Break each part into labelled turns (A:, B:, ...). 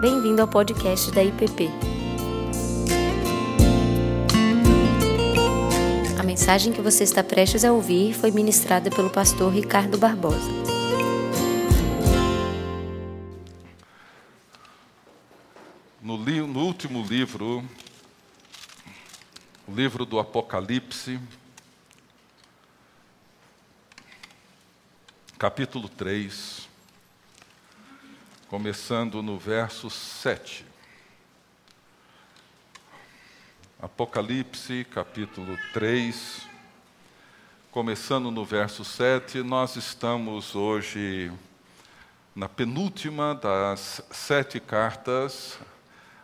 A: Bem-vindo ao podcast da IPP. A mensagem que você está prestes a ouvir foi ministrada pelo pastor Ricardo Barbosa.
B: No, li no último livro, o livro do Apocalipse, capítulo 3, começando no verso 7. Apocalipse, capítulo 3, começando no verso 7, nós estamos hoje na penúltima das sete cartas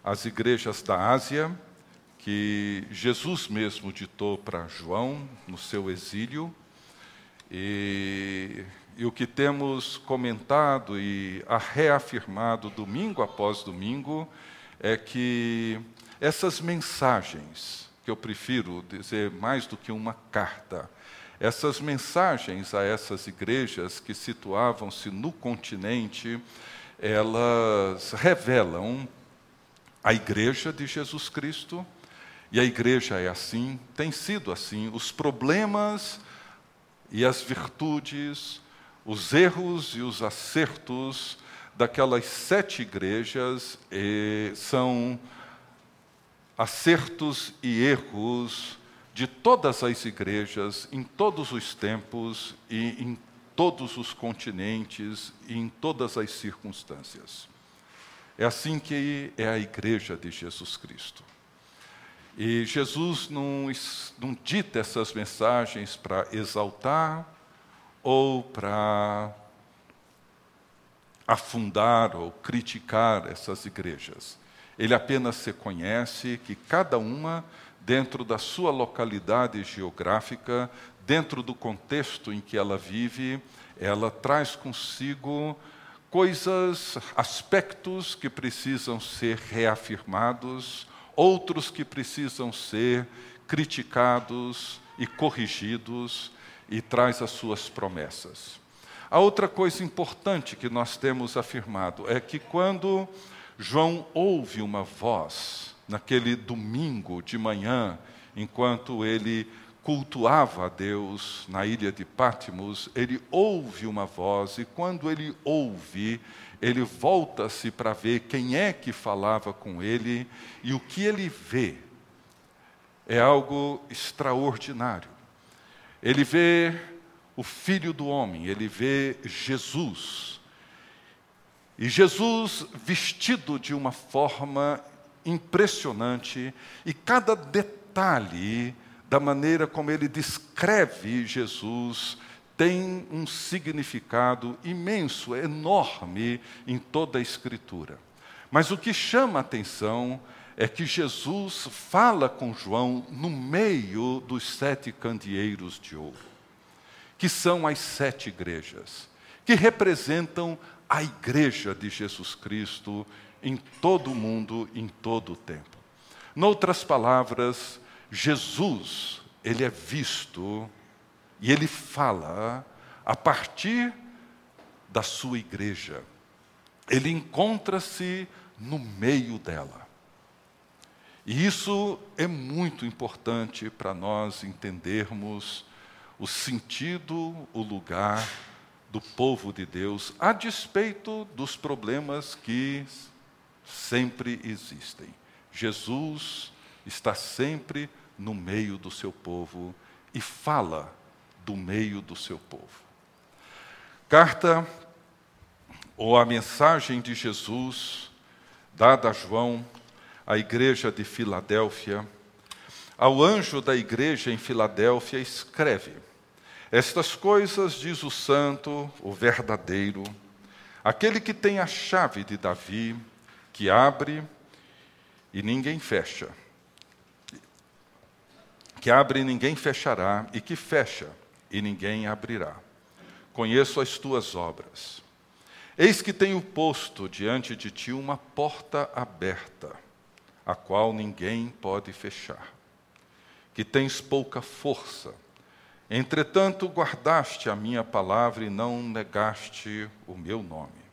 B: às igrejas da Ásia, que Jesus mesmo ditou para João no seu exílio. E e o que temos comentado e reafirmado domingo após domingo é que essas mensagens, que eu prefiro dizer mais do que uma carta, essas mensagens a essas igrejas que situavam-se no continente, elas revelam a igreja de Jesus Cristo, e a igreja é assim, tem sido assim, os problemas e as virtudes, os erros e os acertos daquelas sete igrejas são acertos e erros de todas as igrejas, em todos os tempos e em todos os continentes e em todas as circunstâncias. É assim que é a igreja de Jesus Cristo. E Jesus não, não dita essas mensagens para exaltar ou para afundar ou criticar essas igrejas. Ele apenas reconhece que cada uma, dentro da sua localidade geográfica, dentro do contexto em que ela vive, ela traz consigo coisas, aspectos que precisam ser reafirmados, outros que precisam ser criticados e corrigidos, e traz as suas promessas. A outra coisa importante que nós temos afirmado é que quando João ouve uma voz, naquele domingo de manhã, enquanto ele cultuava a Deus na ilha de Pátimos, ele ouve uma voz e quando ele ouve, ele volta-se para ver quem é que falava com ele e o que ele vê é algo extraordinário. Ele vê o Filho do Homem, ele vê Jesus. E Jesus vestido de uma forma impressionante, e cada detalhe da maneira como ele descreve Jesus tem um significado imenso, enorme em toda a Escritura. Mas o que chama a atenção é que Jesus fala com João no meio dos sete candeeiros de ouro, que são as sete igrejas, que representam a igreja de Jesus Cristo em todo o mundo, em todo o tempo. Noutras palavras, Jesus, ele é visto e ele fala a partir da sua igreja. Ele encontra-se no meio dela. E isso é muito importante para nós entendermos o sentido, o lugar do povo de Deus, a despeito dos problemas que sempre existem. Jesus está sempre no meio do seu povo e fala do meio do seu povo. Carta ou a mensagem de Jesus dada a João à igreja de Filadélfia, ao anjo da igreja em Filadélfia, escreve: Estas coisas diz o santo, o verdadeiro, aquele que tem a chave de Davi, que abre e ninguém fecha, que abre e ninguém fechará, e que fecha e ninguém abrirá. Conheço as tuas obras. Eis que tenho posto diante de ti uma porta aberta a qual ninguém pode fechar. Que tens pouca força, entretanto guardaste a minha palavra e não negaste o meu nome.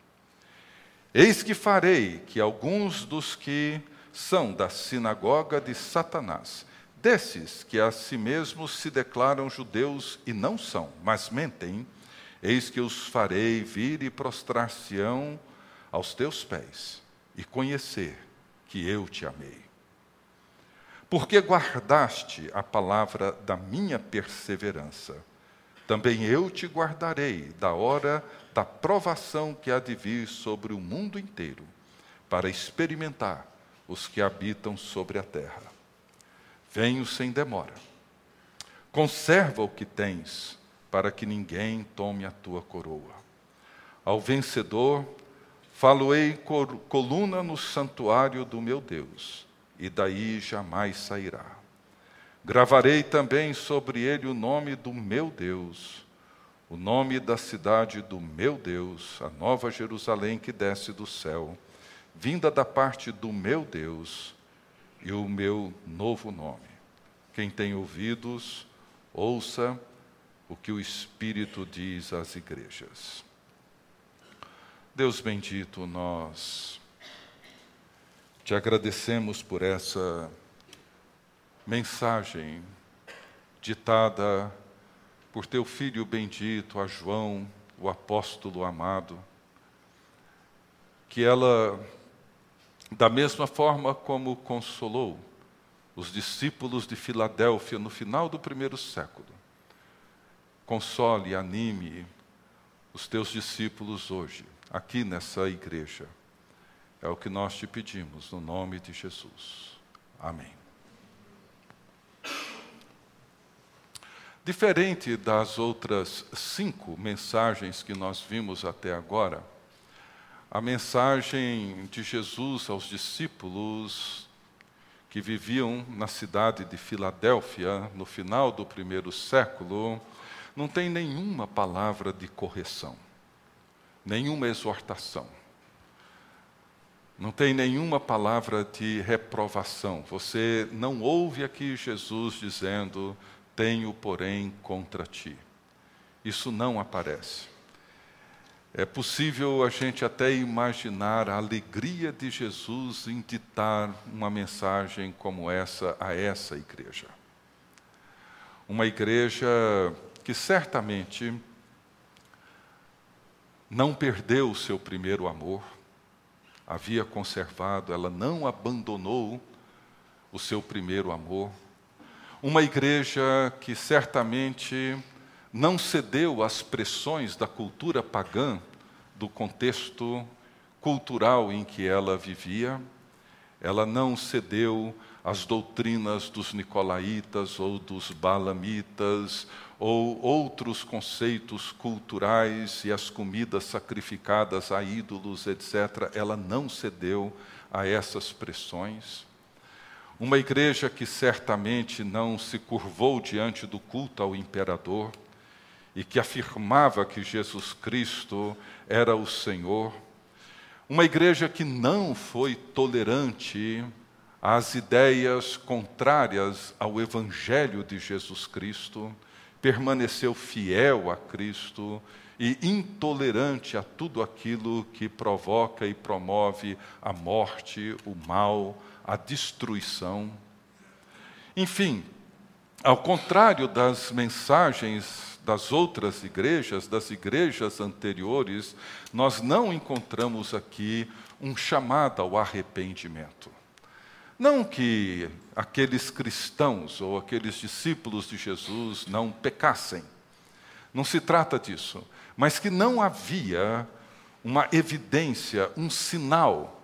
B: Eis que farei que alguns dos que são da sinagoga de Satanás, desses que a si mesmos se declaram judeus e não são, mas mentem, eis que os farei vir e prostrar-se-ão aos teus pés e conhecer que eu te amei. Porque guardaste a palavra da minha perseverança, também eu te guardarei da hora da provação que há de vir sobre o mundo inteiro, para experimentar os que habitam sobre a terra. Venho sem demora. Conserva o que tens, para que ninguém tome a tua coroa. Ao vencedor, faloei coluna no santuário do meu Deus, e daí jamais sairá. Gravarei também sobre ele o nome do meu Deus, o nome da cidade do meu Deus, a nova Jerusalém que desce do céu, vinda da parte do meu Deus, e o meu novo nome. Quem tem ouvidos, ouça o que o Espírito diz às igrejas. Deus bendito, nós te agradecemos por essa mensagem ditada por teu filho bendito, a João, o apóstolo amado, que ela, da mesma forma como consolou os discípulos de Filadélfia no final do primeiro século, console anime os teus discípulos hoje, aqui nessa igreja. É o que nós te pedimos, no nome de Jesus. Amém. Diferente das outras cinco mensagens que nós vimos até agora, a mensagem de Jesus aos discípulos que viviam na cidade de Filadélfia no final do primeiro século não tem nenhuma palavra de correção, nenhuma exortação, não tem nenhuma palavra de reprovação. Você não ouve aqui Jesus dizendo tenho, porém, contra ti. Isso não aparece. É possível a gente até imaginar a alegria de Jesus em ditar uma mensagem como essa a essa igreja. Uma igreja que certamente não perdeu o seu primeiro amor, havia conservado, ela não abandonou o seu primeiro amor, uma igreja que certamente não cedeu às pressões da cultura pagã, do contexto cultural em que ela vivia, ela não cedeu às doutrinas dos nicolaítas ou dos balamitas ou outros conceitos culturais e as comidas sacrificadas a ídolos, etc. Ela não cedeu a essas pressões. Uma igreja que certamente não se curvou diante do culto ao imperador e que afirmava que Jesus Cristo era o Senhor. Uma igreja que não foi tolerante às ideias contrárias ao Evangelho de Jesus Cristo, permaneceu fiel a Cristo e intolerante a tudo aquilo que provoca e promove a morte, o mal, a destruição. Enfim, ao contrário das mensagens das outras igrejas, das igrejas anteriores, nós não encontramos aqui um chamado ao arrependimento. Não que aqueles cristãos ou aqueles discípulos de Jesus não pecassem, não se trata disso, mas que não havia uma evidência, um sinal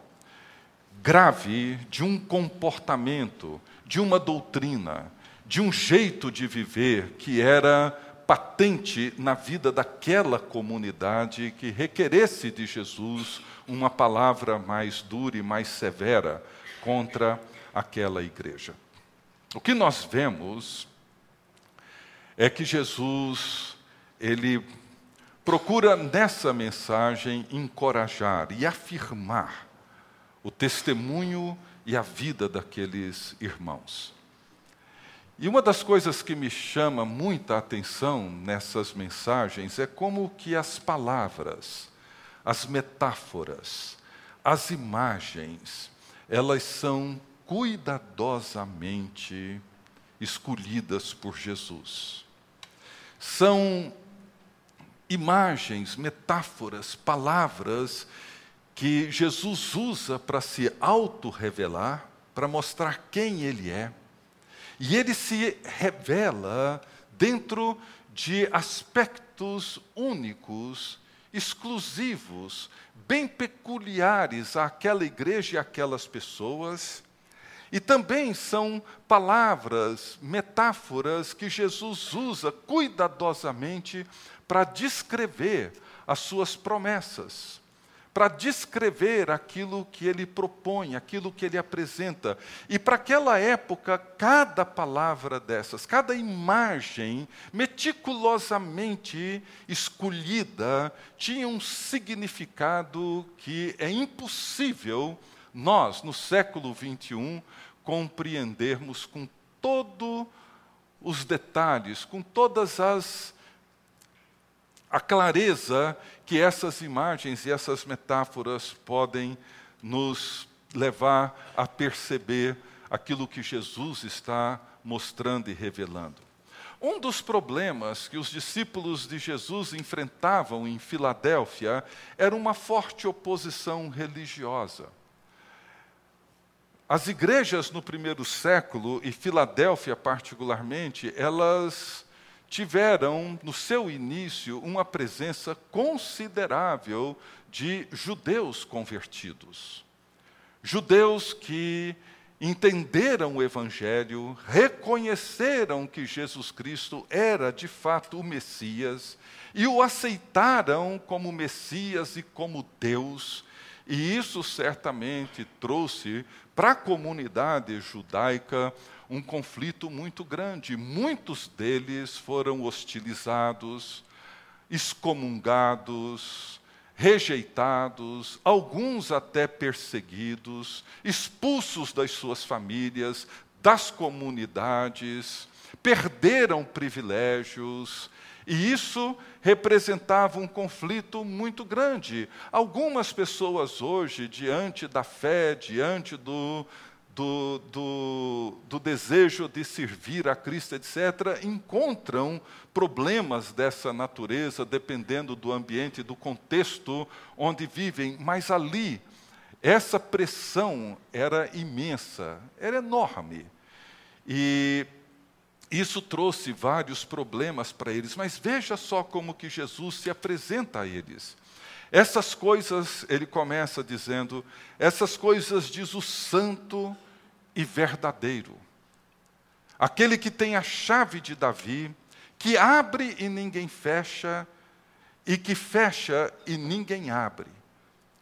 B: grave de um comportamento, de uma doutrina, de um jeito de viver que era patente na vida daquela comunidade que requeresse de Jesus uma palavra mais dura e mais severa contra aquela igreja. O que nós vemos é que Jesus, ele procura nessa mensagem encorajar e afirmar o testemunho e a vida daqueles irmãos. E uma das coisas que me chama muita atenção nessas mensagens é como que as palavras, as metáforas, as imagens, elas são cuidadosamente escolhidas por Jesus. São imagens, metáforas, palavras que Jesus usa para se auto-revelar, para mostrar quem Ele é. E Ele se revela dentro de aspectos únicos, exclusivos, bem peculiares àquela igreja e àquelas pessoas. E também são palavras, metáforas que Jesus usa cuidadosamente para descrever as suas promessas, para descrever aquilo que ele propõe, aquilo que ele apresenta. E para aquela época, cada palavra dessas, cada imagem meticulosamente escolhida, tinha um significado que é impossível nós, no século 21, compreendermos com todos os detalhes, com todas as a clareza que essas imagens e essas metáforas podem nos levar a perceber aquilo que Jesus está mostrando e revelando. Um dos problemas que os discípulos de Jesus enfrentavam em Filadélfia era uma forte oposição religiosa. As igrejas no primeiro século, e Filadélfia particularmente, elas tiveram, no seu início, uma presença considerável de judeus convertidos. Judeus que entenderam o Evangelho, reconheceram que Jesus Cristo era de fato o Messias e o aceitaram como Messias e como Deus. E isso certamente trouxe para a comunidade judaica um conflito muito grande. Muitos deles foram hostilizados, excomungados, rejeitados, alguns até perseguidos, expulsos das suas famílias, das comunidades, perderam privilégios, e isso representava um conflito muito grande. Algumas pessoas hoje, diante da fé, diante do, do, do, do, desejo de servir a Cristo, etc., encontram problemas dessa natureza, dependendo do ambiente, do contexto onde vivem, mas ali, essa pressão era imensa, era enorme. E isso trouxe vários problemas para eles, mas veja só como que Jesus se apresenta a eles. Essas coisas, ele começa dizendo, essas coisas diz o santo e verdadeiro. Aquele que tem a chave de Davi, que abre e ninguém fecha, e que fecha e ninguém abre.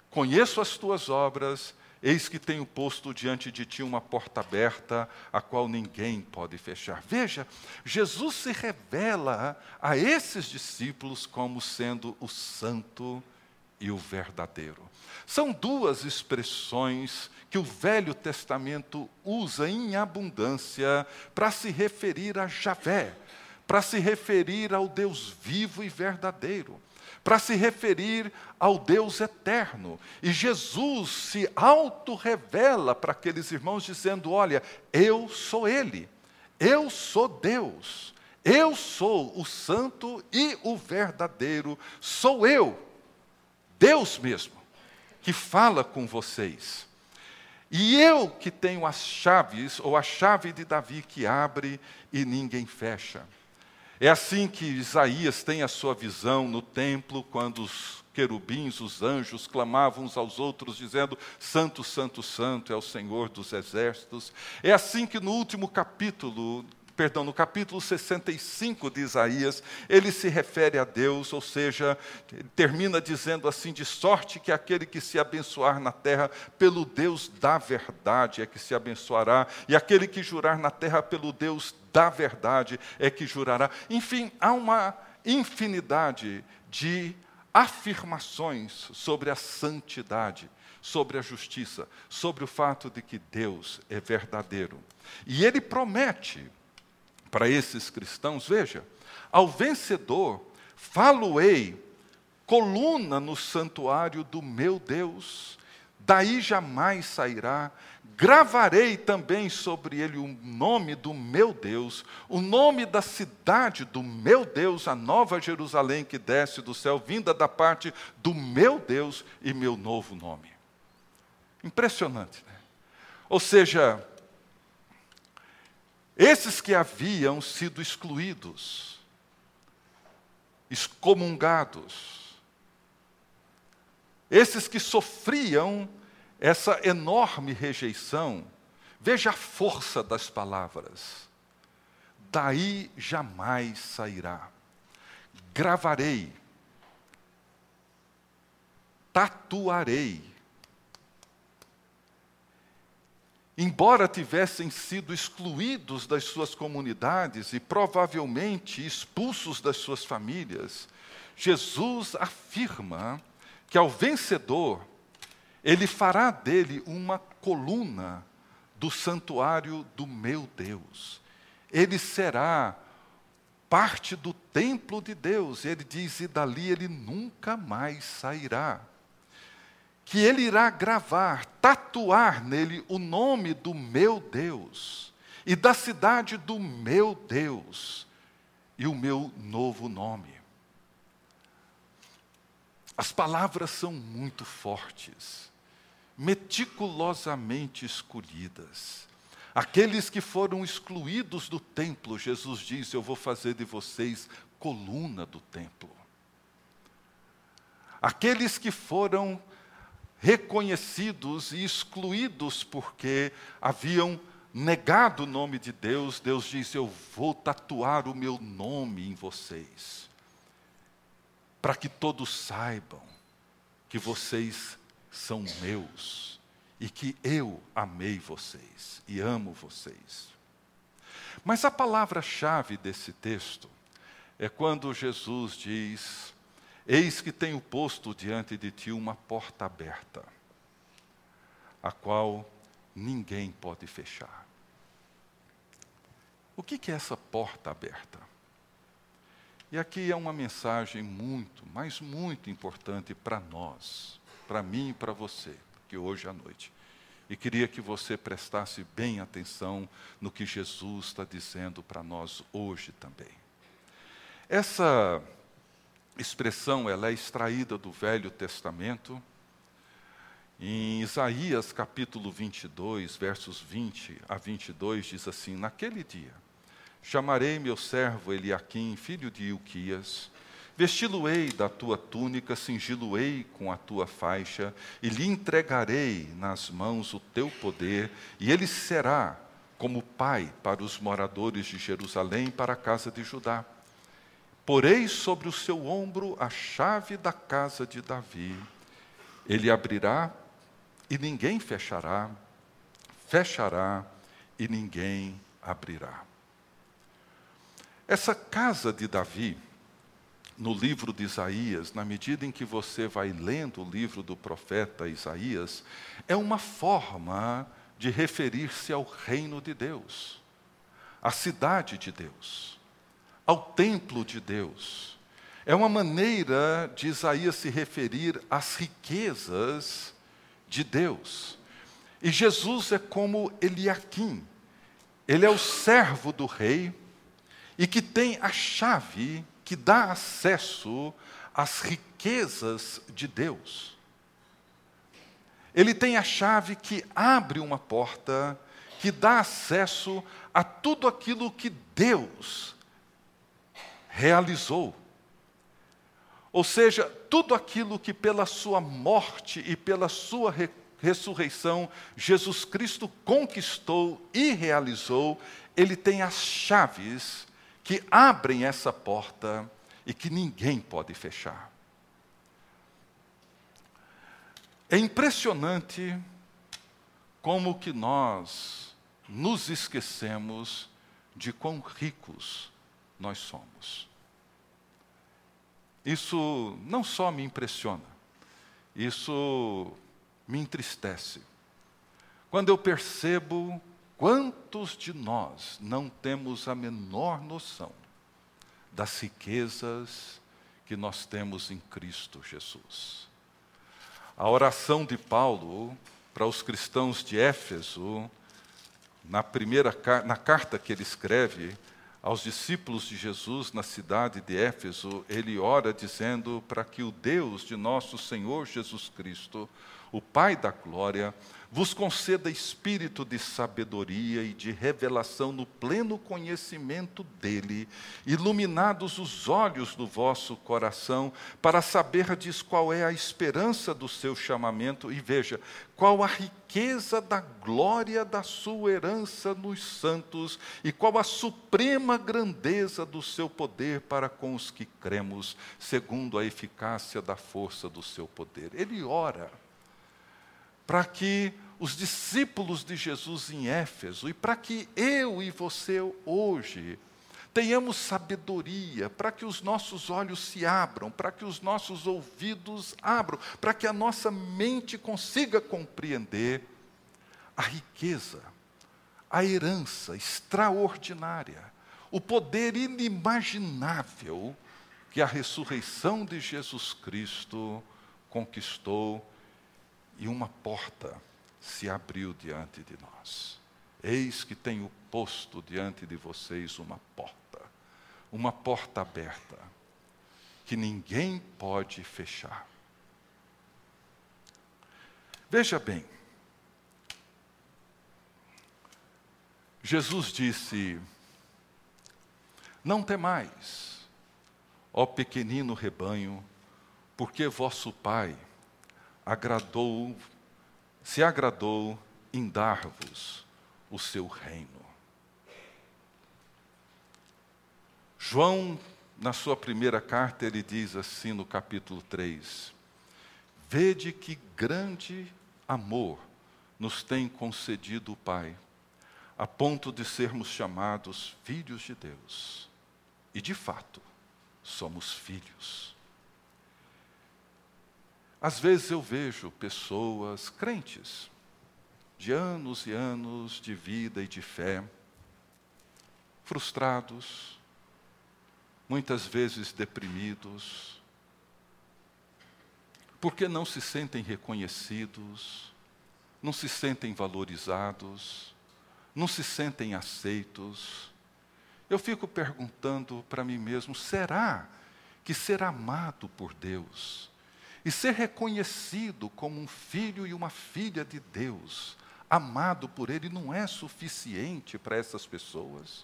B: Conheço as tuas obras, eis que tenho posto diante de ti uma porta aberta, a qual ninguém pode fechar. Veja, Jesus se revela a esses discípulos como sendo o santo e o verdadeiro. São duas expressões que o Velho Testamento usa em abundância para se referir a Javé, para se referir ao Deus vivo e verdadeiro, para se referir ao Deus eterno. E Jesus se auto-revela para aqueles irmãos, dizendo: Olha, eu sou Ele, eu sou Deus, eu sou o santo e o verdadeiro, sou eu, Deus mesmo, que fala com vocês. E eu que tenho as chaves, ou a chave de Davi que abre e ninguém fecha. É assim que Isaías tem a sua visão no templo, quando os querubins, os anjos, clamavam uns aos outros, dizendo: Santo, Santo, Santo é o Senhor dos exércitos. É assim que no último capítulo perdão, no capítulo 65 de Isaías, ele se refere a Deus, ou seja, termina dizendo assim: de sorte que aquele que se abençoar na terra pelo Deus da verdade é que se abençoará, e aquele que jurar na terra pelo Deus da verdade é que jurará. Enfim, há uma infinidade de afirmações sobre a santidade, sobre a justiça, sobre o fato de que Deus é verdadeiro. E ele promete para esses cristãos, veja, ao vencedor falo-ei coluna no santuário do meu Deus, daí jamais sairá. Gravarei também sobre ele o nome do meu Deus, o nome da cidade do meu Deus, a nova Jerusalém que desce do céu, vinda da parte do meu Deus e meu novo nome. Impressionante, né? Ou seja, esses que haviam sido excluídos, excomungados, esses que sofriam essa enorme rejeição, veja a força das palavras. Daí jamais sairá. Gravarei, tatuarei, embora tivessem sido excluídos das suas comunidades e provavelmente expulsos das suas famílias, Jesus afirma que ao vencedor, ele fará dele uma coluna do santuário do meu Deus. Ele será parte do templo de Deus. Ele diz: e dali ele nunca mais sairá que ele irá gravar, tatuar nele o nome do meu Deus e da cidade do meu Deus e o meu novo nome. As palavras são muito fortes, meticulosamente escolhidas. Aqueles que foram excluídos do templo, Jesus diz: Eu vou fazer de vocês coluna do templo. Aqueles que foram reconhecidos e excluídos porque haviam negado o nome de Deus, Deus disse: Eu vou tatuar o meu nome em vocês, para que todos saibam que vocês são meus e que eu amei vocês e amo vocês. Mas a palavra-chave desse texto é quando Jesus diz: Eis que tenho posto diante de ti uma porta aberta, a qual ninguém pode fechar. O que é essa porta aberta? E aqui é uma mensagem muito, mas muito importante para nós, para mim e para você, que hoje à noite. E queria que você prestasse bem atenção no que Jesus está dizendo para nós hoje também. Essa expressão ela é extraída do Velho Testamento. Em Isaías capítulo 22, versos 20 a 22, diz assim: Naquele dia, chamarei meu servo Eliaquim, filho de Ilquias, vesti-lo-ei da tua túnica, cingi-lo-ei com a tua faixa, e lhe entregarei nas mãos o teu poder, e ele será como pai para os moradores de Jerusalém, para a casa de Judá Porei sobre o seu ombro a chave da casa de Davi. Ele abrirá e ninguém fechará, fechará e ninguém abrirá. Essa casa de Davi, no livro de Isaías, na medida em que você vai lendo o livro do profeta Isaías, é uma forma de referir-se ao reino de Deus, à cidade de Deus ao templo de Deus. É uma maneira de Isaías se referir às riquezas de Deus. E Jesus é como Eliaquim. Ele é o servo do rei e que tem a chave que dá acesso às riquezas de Deus. Ele tem a chave que abre uma porta, que dá acesso a tudo aquilo que Deus realizou. Ou seja, tudo aquilo que pela sua morte e pela sua re ressurreição Jesus Cristo conquistou e realizou, ele tem as chaves que abrem essa porta e que ninguém pode fechar. É impressionante como que nós nos esquecemos de quão ricos nós somos. Isso não só me impressiona, isso me entristece. Quando eu percebo quantos de nós não temos a menor noção das riquezas que nós temos em Cristo Jesus. A oração de Paulo para os cristãos de Éfeso, na primeira na carta que ele escreve aos discípulos de Jesus na cidade de Éfeso, ele ora dizendo para que o Deus de nosso Senhor Jesus Cristo, o Pai da glória, vos conceda espírito de sabedoria e de revelação no pleno conhecimento dele, iluminados os olhos do vosso coração, para saberdes qual é a esperança do seu chamamento e veja, qual a riqueza da glória da sua herança nos santos e qual a suprema grandeza do seu poder para com os que cremos, segundo a eficácia da força do seu poder. Ele ora para que os discípulos de Jesus em Éfeso e para que eu e você hoje tenhamos sabedoria, para que os nossos olhos se abram, para que os nossos ouvidos abram, para que a nossa mente consiga compreender a riqueza, a herança extraordinária, o poder inimaginável que a ressurreição de Jesus Cristo conquistou e uma porta se abriu diante de nós. Eis que tenho posto diante de vocês uma porta, uma porta aberta, que ninguém pode fechar. Veja bem, Jesus disse: Não temais, ó pequenino rebanho, porque vosso Pai agradou se agradou em dar-vos o seu reino. João, na sua primeira carta, ele diz assim no capítulo 3: Vede que grande amor nos tem concedido o Pai, a ponto de sermos chamados filhos de Deus. E de fato, somos filhos. Às vezes eu vejo pessoas crentes, de anos e anos de vida e de fé, frustrados, muitas vezes deprimidos, porque não se sentem reconhecidos, não se sentem valorizados, não se sentem aceitos. Eu fico perguntando para mim mesmo: será que ser amado por Deus e ser reconhecido como um filho e uma filha de Deus, amado por Ele, não é suficiente para essas pessoas?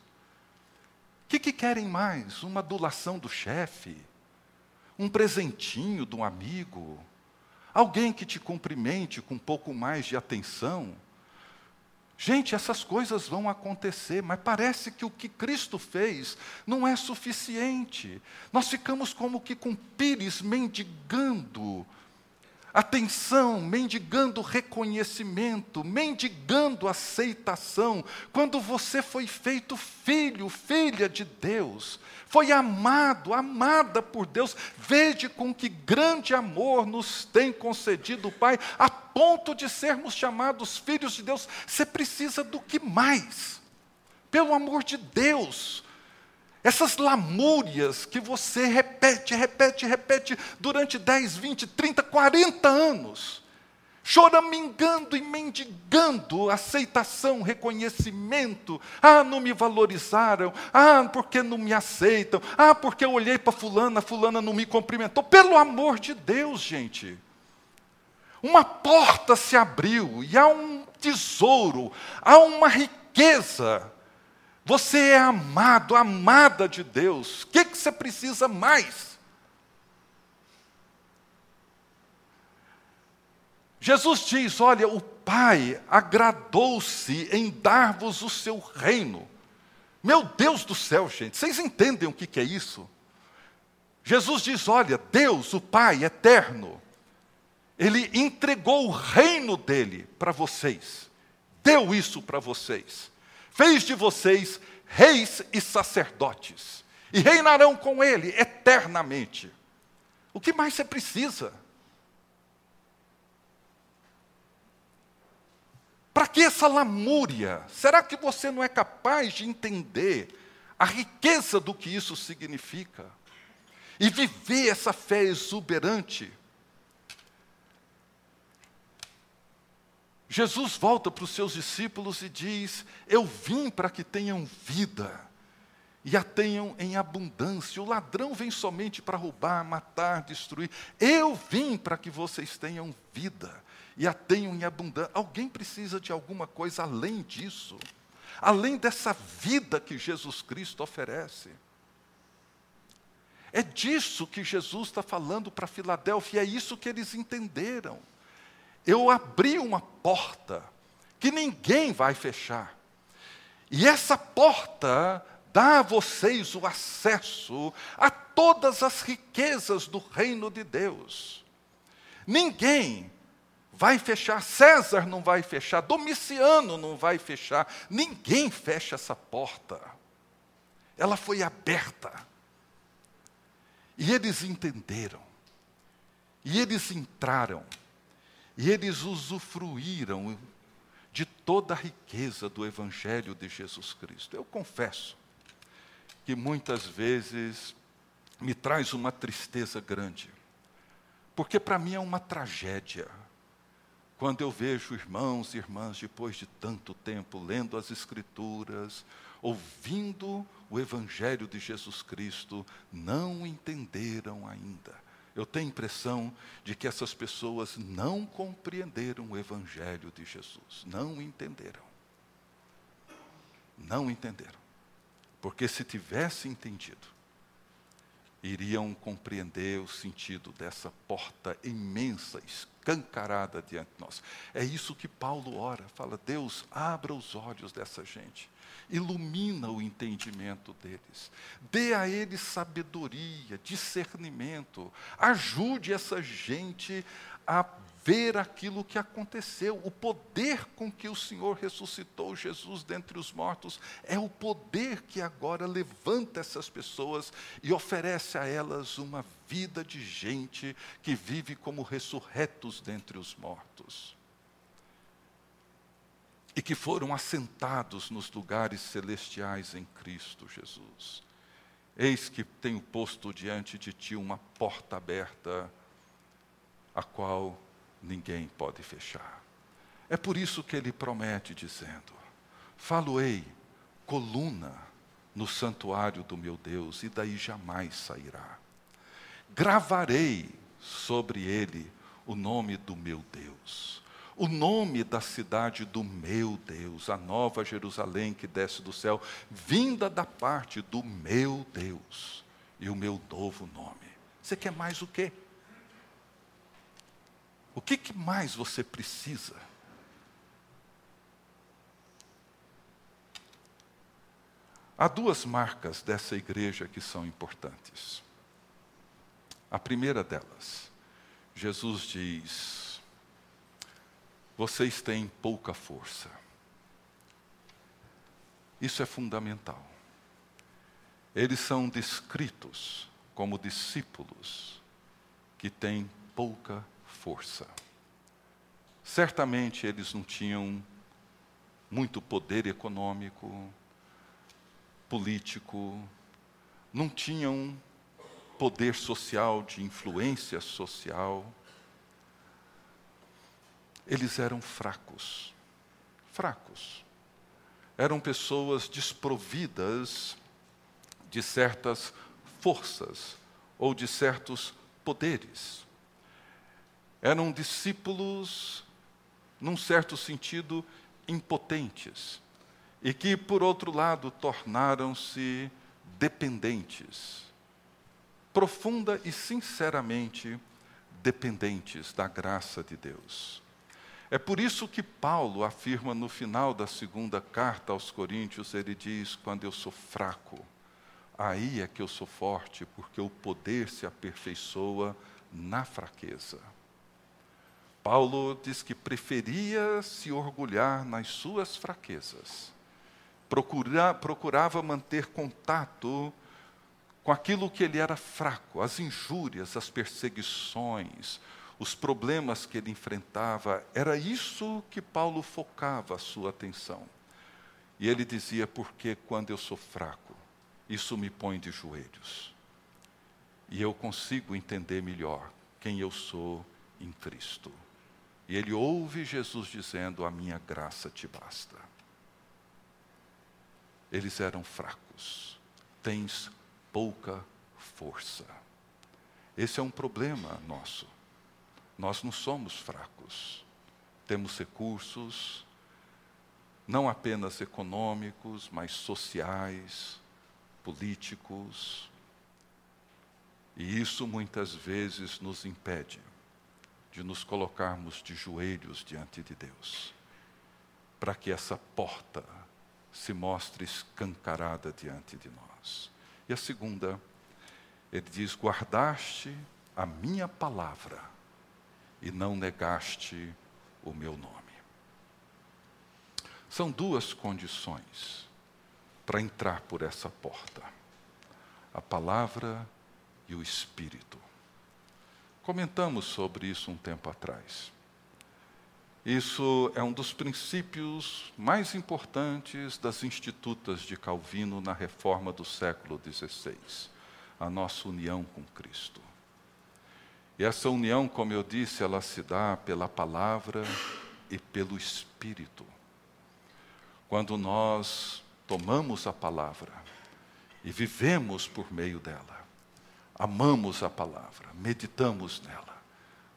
B: O que, que querem mais? Uma adulação do chefe? Um presentinho de um amigo? Alguém que te cumprimente com um pouco mais de atenção? Gente, essas coisas vão acontecer, mas parece que o que Cristo fez não é suficiente. Nós ficamos como que com pires mendigando atenção, mendigando reconhecimento, mendigando aceitação, quando você foi feito filho, filha de Deus, foi amado, amada por Deus, veja com que grande amor nos tem concedido o Pai, a ponto de sermos chamados filhos de Deus. Você precisa do que mais? Pelo amor de Deus, essas lamúrias que você repete, repete, repete durante 10, 20, 30, 40 anos, choramingando e mendigando aceitação, reconhecimento. Ah, não me valorizaram. Ah, porque não me aceitam. Ah, porque eu olhei para fulana, fulana não me cumprimentou. Pelo amor de Deus, gente. Uma porta se abriu e há um tesouro, há uma riqueza você é amado, amada de Deus. O que, que você precisa mais? Jesus diz: Olha, o Pai agradou-se em dar-vos o seu reino. Meu Deus do céu, gente, vocês entendem o que, que é isso? Jesus diz: Olha, Deus, o Pai eterno, Ele entregou o reino dele para vocês, deu isso para vocês fez de vocês reis e sacerdotes, e reinarão com ele eternamente. O que mais você precisa? Para que essa lamúria? Será que você não é capaz de entender a riqueza do que isso significa? E viver essa fé exuberante? Jesus volta para os seus discípulos e diz: Eu vim para que tenham vida e a tenham em abundância. O ladrão vem somente para roubar, matar, destruir. Eu vim para que vocês tenham vida e a tenham em abundância. Alguém precisa de alguma coisa além disso, além dessa vida que Jesus Cristo oferece. É disso que Jesus está falando para Filadélfia, é isso que eles entenderam eu abri uma porta que ninguém vai fechar. E essa porta dá a vocês o acesso a todas as riquezas do reino de Deus. Ninguém vai fechar, César não vai fechar, Domiciano não vai fechar, ninguém fecha essa porta. Ela foi aberta. E eles entenderam. E eles entraram. E eles usufruíram de toda a riqueza do Evangelho de Jesus Cristo. Eu confesso que muitas vezes me traz uma tristeza grande, porque para mim é uma tragédia quando eu vejo irmãos e irmãs, depois de tanto tempo, lendo as Escrituras, ouvindo o Evangelho de Jesus Cristo, não entenderam ainda eu tenho a impressão de que essas pessoas não compreenderam o Evangelho de Jesus, não entenderam. Não entenderam. Porque se tivessem entendido, iriam compreender o sentido dessa porta imensa, escancarada diante de nós. É isso que Paulo ora, fala: Deus, abra os olhos dessa gente ilumina o entendimento deles, dê a eles sabedoria, discernimento, ajude essa gente a ver aquilo que aconteceu. O poder com que o Senhor ressuscitou Jesus dentre os mortos é o poder que agora levanta essas pessoas e oferece a elas uma vida de gente que vive como ressurretos dentre os mortos e que foram assentados nos lugares celestiais em Cristo Jesus. Eis que tenho posto diante de ti uma porta aberta, a qual ninguém pode fechar. É por isso que ele promete, dizendo: Faloei coluna no santuário do meu Deus, e daí jamais sairá. Gravarei sobre ele o nome do meu Deus o nome da cidade do meu Deus, a nova Jerusalém que desce do céu, vinda da parte do meu Deus e o meu novo nome. Você quer mais o quê? O que, que mais você precisa? Há duas marcas dessa igreja que são importantes. A primeira delas, Jesus diz: vocês têm pouca força. Isso é fundamental. Eles são descritos como discípulos que têm pouca força. Certamente eles não tinham muito poder econômico, político, não tinham poder social, de influência social eles eram fracos. Fracos. Eram pessoas desprovidas de certas forças ou de certos poderes. Eram discípulos, num certo sentido, impotentes, e que, por outro lado, tornaram-se dependentes, profunda e sinceramente dependentes da graça de Deus. É por isso que Paulo afirma no final da segunda carta aos Coríntios, ele diz: quando eu sou fraco, aí é que eu sou forte, porque o poder se aperfeiçoa na fraqueza. Paulo diz que preferia se orgulhar nas suas fraquezas, procura, procurava manter contato com aquilo que ele era fraco, as injúrias, as perseguições, os problemas que ele enfrentava, era isso que Paulo focava a sua atenção. E ele dizia: porque quando eu sou fraco, isso me põe de joelhos. E eu consigo entender melhor quem eu sou em Cristo. E ele ouve Jesus dizendo: A minha graça te basta. Eles eram fracos. Tens pouca força. Esse é um problema nosso. Nós não somos fracos. Temos recursos, não apenas econômicos, mas sociais, políticos. E isso muitas vezes nos impede de nos colocarmos de joelhos diante de Deus, para que essa porta se mostre escancarada diante de nós. E a segunda, ele diz: guardaste a minha palavra e não negaste o meu nome. São duas condições para entrar por essa porta: a palavra e o espírito. Comentamos sobre isso um tempo atrás. Isso é um dos princípios mais importantes das institutas de Calvino na reforma do século XVI, a nossa união com Cristo. E essa união, como eu disse, ela se dá pela palavra e pelo Espírito. Quando nós tomamos a palavra e vivemos por meio dela, amamos a palavra, meditamos nela,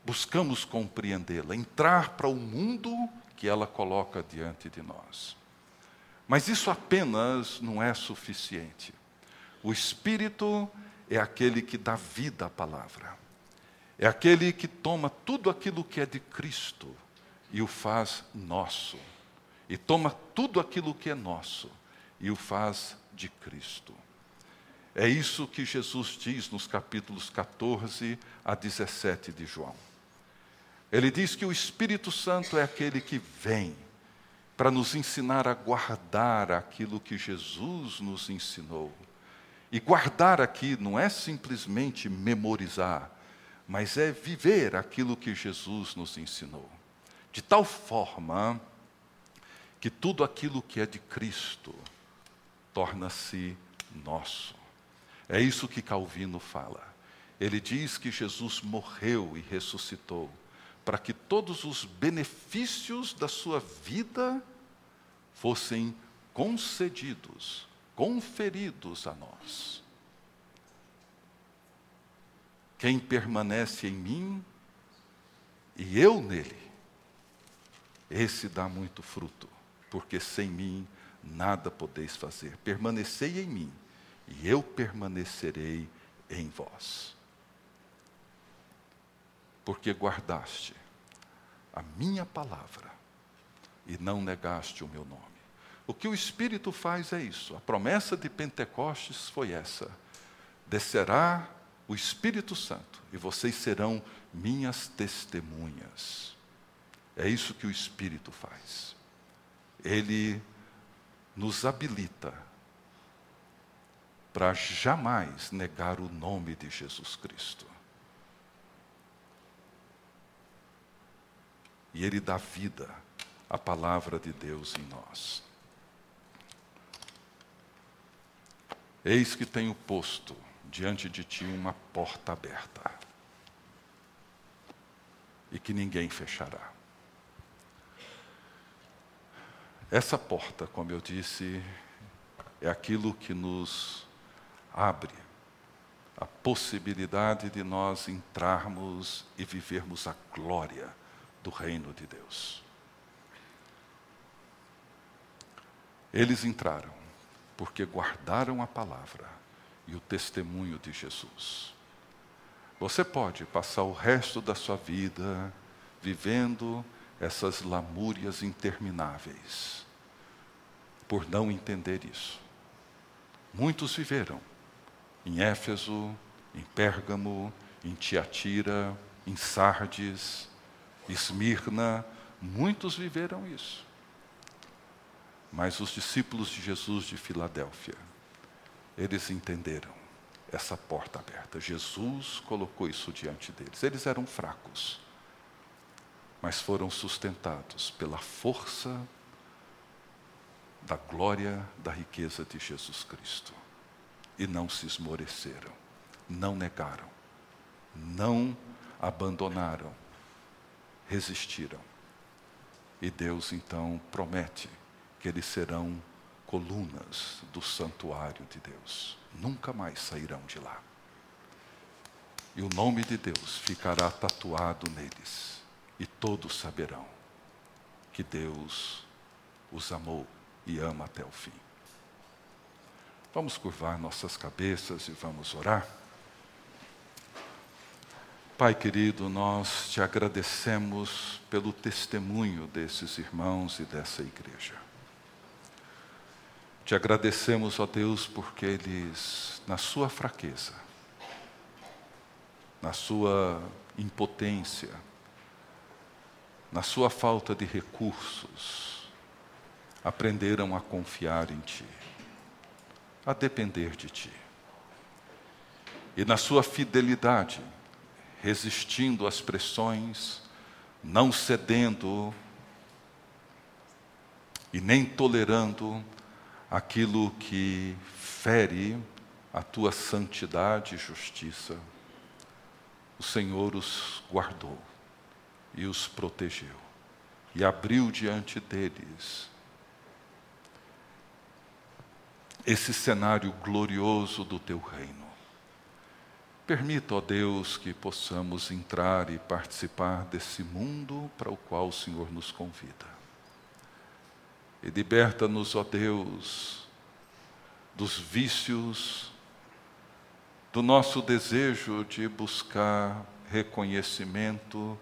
B: buscamos compreendê-la, entrar para o mundo que ela coloca diante de nós. Mas isso apenas não é suficiente. O Espírito é aquele que dá vida à palavra. É aquele que toma tudo aquilo que é de Cristo e o faz nosso. E toma tudo aquilo que é nosso e o faz de Cristo. É isso que Jesus diz nos capítulos 14 a 17 de João. Ele diz que o Espírito Santo é aquele que vem para nos ensinar a guardar aquilo que Jesus nos ensinou. E guardar aqui não é simplesmente memorizar, mas é viver aquilo que Jesus nos ensinou. De tal forma que tudo aquilo que é de Cristo torna-se nosso. É isso que Calvino fala. Ele diz que Jesus morreu e ressuscitou para que todos os benefícios da sua vida fossem concedidos, conferidos a nós. Quem permanece em mim e eu nele, esse dá muito fruto, porque sem mim nada podeis fazer. Permanecei em mim e eu permanecerei em vós. Porque guardaste a minha palavra e não negaste o meu nome. O que o Espírito faz é isso. A promessa de Pentecostes foi essa: descerá o Espírito Santo, e vocês serão minhas testemunhas. É isso que o Espírito faz. Ele nos habilita para jamais negar o nome de Jesus Cristo. E Ele dá vida à palavra de Deus em nós. Eis que tenho posto diante de ti uma porta aberta e que ninguém fechará. Essa porta, como eu disse, é aquilo que nos abre a possibilidade de nós entrarmos e vivermos a glória do reino de Deus. Eles entraram porque guardaram a palavra e o testemunho de Jesus. Você pode passar o resto da sua vida vivendo essas lamúrias intermináveis, por não entender isso. Muitos viveram em Éfeso, em Pérgamo, em Tiatira, em Sardes, Esmirna, muitos viveram isso. Mas os discípulos de Jesus de Filadélfia eles entenderam essa porta aberta. Jesus colocou isso diante deles. Eles eram fracos, mas foram sustentados pela força da glória, da riqueza de Jesus Cristo. E não se esmoreceram, não negaram, não abandonaram resistiram. E Deus então promete que eles serão colunas do santuário de Deus. Nunca mais sairão de lá. E o nome de Deus ficará tatuado neles, e todos saberão que Deus os amou e ama até o fim. Vamos curvar nossas cabeças e vamos orar. Pai querido, nós te agradecemos pelo testemunho desses irmãos e dessa igreja. Te agradecemos, ó Deus, porque eles, na sua fraqueza, na sua impotência, na sua falta de recursos, aprenderam a confiar em Ti, a depender de Ti. E na sua fidelidade, resistindo às pressões, não cedendo e nem tolerando aquilo que fere a tua santidade e justiça, o Senhor os guardou e os protegeu e abriu diante deles esse cenário glorioso do teu reino. Permita, ó Deus, que possamos entrar e participar desse mundo para o qual o Senhor nos convida. E liberta-nos, ó Deus, dos vícios, do nosso desejo de buscar reconhecimento,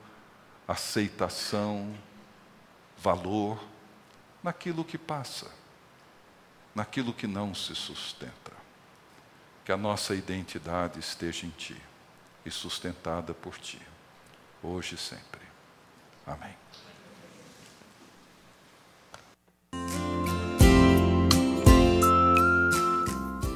B: aceitação, valor naquilo que passa, naquilo que não se sustenta que a nossa identidade esteja em Ti e sustentada por Ti, hoje e sempre. Amém.